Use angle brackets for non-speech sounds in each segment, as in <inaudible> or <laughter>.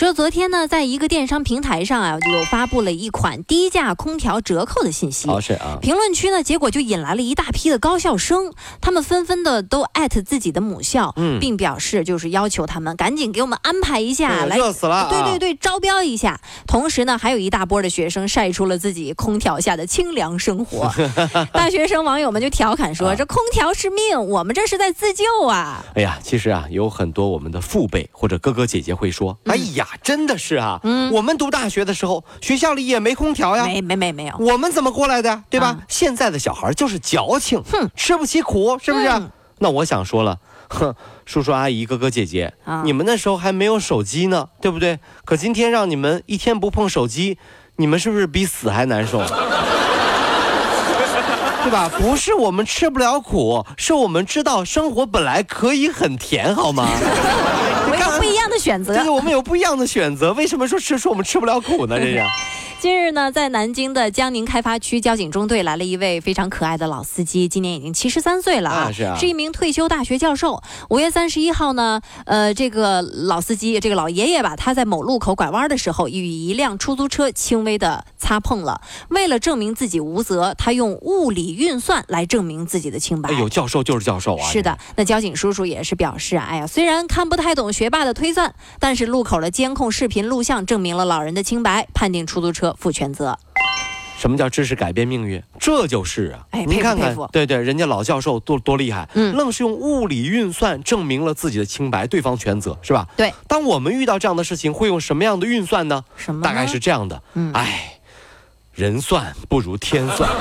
说昨天呢，在一个电商平台上啊，就发布了一款低价空调折扣的信息。哦，是啊。评论区呢，结果就引来了一大批的高校生，他们纷纷的都艾特自己的母校，嗯，并表示就是要求他们赶紧给我们安排一下，来热死了。对对对，招标一下。同时呢，还有一大波的学生晒出了自己空调下的清凉生活。<laughs> 大学生网友们就调侃说：“这空调是命，我们这是在自救啊！”哎呀，其实啊，有很多我们的父辈或者哥哥姐姐会说：“哎呀。”真的是啊，嗯，我们读大学的时候，学校里也没空调呀，没没没没有，我们怎么过来的，对吧？现在的小孩就是矫情，哼，吃不起苦，是不是？那我想说了，<laughs> 哼，叔叔阿姨哥哥姐姐，你们那时候还没有手机呢，对不对？可今天让你们一天不碰手机，你们是不是比死还难受？<laughs> 对吧？不是我们吃不了苦，是我们知道生活本来可以很甜，好吗？就是我们有不一样的选择。为什么说吃说我们吃不了苦呢？这是。近日呢，在南京的江宁开发区交警中队来了一位非常可爱的老司机，今年已经七十三岁了啊，是啊，是一名退休大学教授。五月三十一号呢，呃，这个老司机，这个老爷爷吧，他在某路口拐弯的时候，与一辆出租车轻微的擦碰了。为了证明自己无责，他用物理运算来证明自己的清白。哎呦，教授就是教授啊！是的，那交警叔叔也是表示，哎呀，虽然看不太懂学霸的推算，但是路口的监控视频录像证明了老人的清白，判定出租车负全责。什么叫知识改变命运？这就是啊！哎，你看看，对对，人家老教授多多厉害，嗯，愣是用物理运算证明了自己的清白，对方全责，是吧？对。当我们遇到这样的事情，会用什么样的运算呢？什么？大概是这样的，嗯，哎，人算不如天算。<laughs>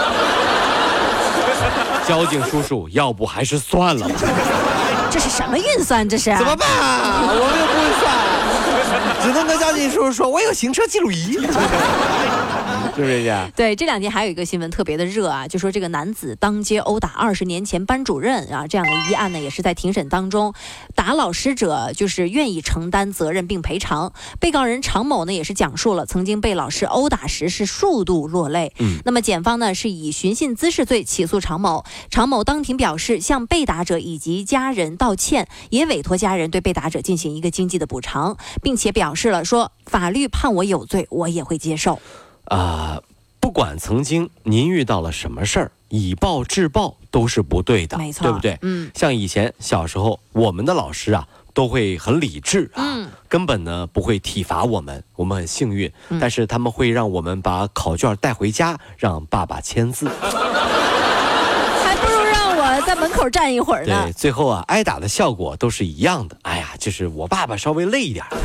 交警叔叔，要不还是算了吧？这是什么运算？这是？怎么办？我们又不会算，只能跟交警叔叔说：“我有行车记录仪。” <laughs> 就是这 <laughs> 对，这两天还有一个新闻特别的热啊，就说这个男子当街殴打二十年前班主任啊，这样的一案呢，也是在庭审当中，打老师者就是愿意承担责任并赔偿。被告人常某呢，也是讲述了曾经被老师殴打时是数度落泪。嗯，那么检方呢是以寻衅滋事罪起诉常某，常某当庭表示向被打者以及家人道歉，也委托家人对被打者进行一个经济的补偿，并且表示了说法律判我有罪，我也会接受。啊，不管曾经您遇到了什么事儿，以暴制暴都是不对的，没错，对不对？嗯，像以前小时候，我们的老师啊，都会很理智啊，根本呢不会体罚我们，我们很幸运。但是他们会让我们把考卷带回家，让爸爸签字，<laughs> 还不如让我在门口站一会儿呢。对，最后啊，挨打的效果都是一样的。哎呀，就是我爸爸稍微累一点。<laughs>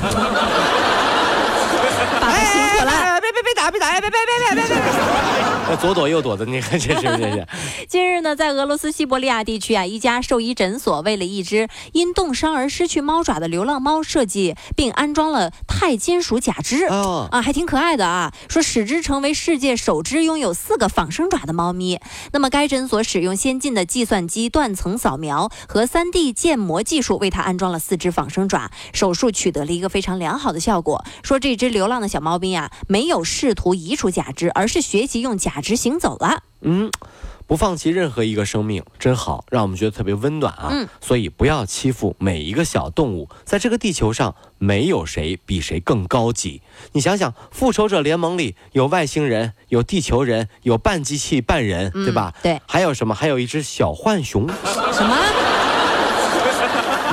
别打！别别别别别别！左躲右躲的，你看这是这是。<laughs> 近日呢，在俄罗斯西伯利亚地区啊，一家兽医诊所为了一只因冻伤而失去猫爪的流浪猫设计并安装了钛金属假肢，啊，还挺可爱的啊。说使之成为世界首只拥有四个仿生爪的猫咪。那么该诊所使用先进的计算机断层扫描和 3D 建模技术为它安装了四只仿生爪，手术取得了一个非常良好的效果。说这只流浪的小猫咪啊，没有试图移除假肢，而是学习用假肢行走了。嗯，不放弃任何一个生命，真好，让我们觉得特别温暖啊。嗯，所以不要欺负每一个小动物，在这个地球上，没有谁比谁更高级。你想想，复仇者联盟里有外星人，有地球人，有半机器半人，对吧？对。还有什么？还有一只小浣熊。什么？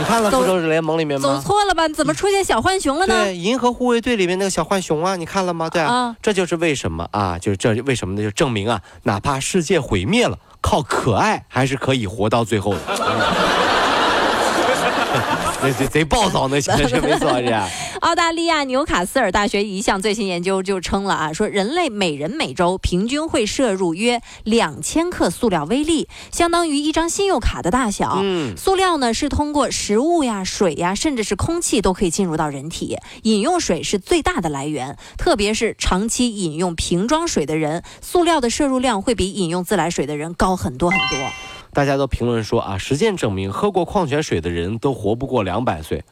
你看了《复仇者联盟》里面吗？走错了吧？怎么出现小浣熊了呢？对，银河护卫队里面那个小浣熊啊，你看了吗？对啊，这就是为什么啊，就是这为什么呢？就证明啊，哪怕世界毁灭了，靠可爱还是可以活到最后的。贼贼贼暴躁，那是没错，是。澳大利亚纽卡斯尔大学一项最新研究就称了啊，说人类每人每周平均会摄入约两千克塑料微粒，相当于一张信用卡的大小。嗯，塑料呢是通过食物呀、水呀，甚至是空气都可以进入到人体。饮用水是最大的来源，特别是长期饮用瓶装水的人，塑料的摄入量会比饮用自来水的人高很多很多。大家都评论说啊，实践证明，喝过矿泉水的人都活不过两百岁。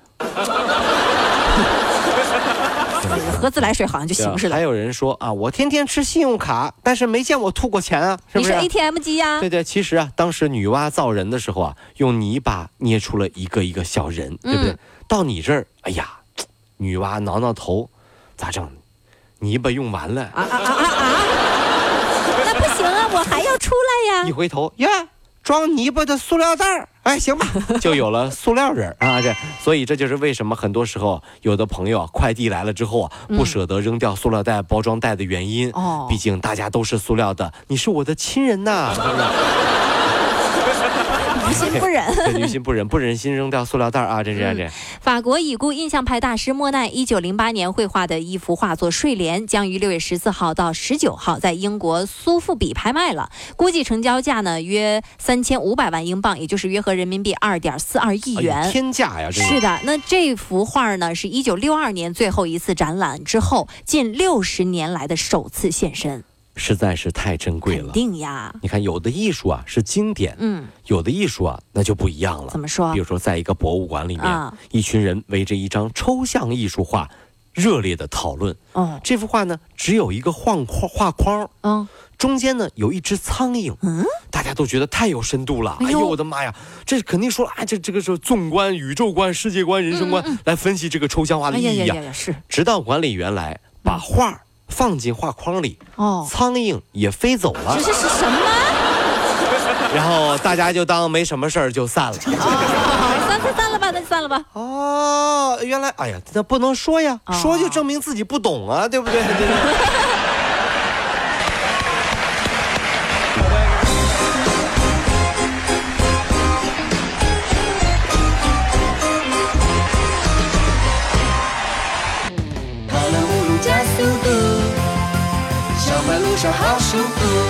喝自来水好像就行似的。还有人说啊，我天天吃信用卡，但是没见我吐过钱啊，是不是？ATM 机呀。对对，其实啊，当时女娲造人的时候啊，用泥巴捏出了一个一个小人，对不对？到你这儿，哎呀，女娲挠挠头，咋整？泥巴用完了。啊啊啊啊！那不行啊，我还要出来呀。一回头呀。装泥巴的塑料袋儿，哎，行吧，<laughs> 就有了塑料人啊！这，所以这就是为什么很多时候有的朋友快递来了之后啊，不舍得扔掉塑料袋包装袋的原因。哦，毕竟大家都是塑料的，你是我的亲人呐。<laughs> <laughs> 于心不忍，<laughs> 于心不忍，不忍心扔掉塑料袋啊！这这这。法国已故印象派大师莫奈一九零八年绘画的一幅画作《睡莲》将于六月十四号到十九号在英国苏富比拍卖了，估计成交价呢约三千五百万英镑，也就是约合人民币二点四二亿元。天价呀！是的，那这幅画呢是一九六二年最后一次展览之后，近六十年来的首次现身。实在是太珍贵了，定呀！你看，有的艺术啊是经典，嗯，有的艺术啊那就不一样了。怎么说？比如说，在一个博物馆里面，一群人围着一张抽象艺术画，热烈的讨论。哦，这幅画呢，只有一个画框，画框，嗯，中间呢有一只苍蝇，嗯，大家都觉得太有深度了。哎呦，我的妈呀，这肯定说啊，哎，这这个是纵观宇宙观、世界观、人生观来分析这个抽象画的意义啊。是，直到管理员来把画。放进画框里，哦，苍蝇也飞走了。这是什么？<laughs> 然后大家就当没什么事儿就散了。散散散了吧，那就散了吧。哦，原来，哎呀，那不能说呀，说就证明自己不懂啊，对不对？路 <laughs> 好舒服。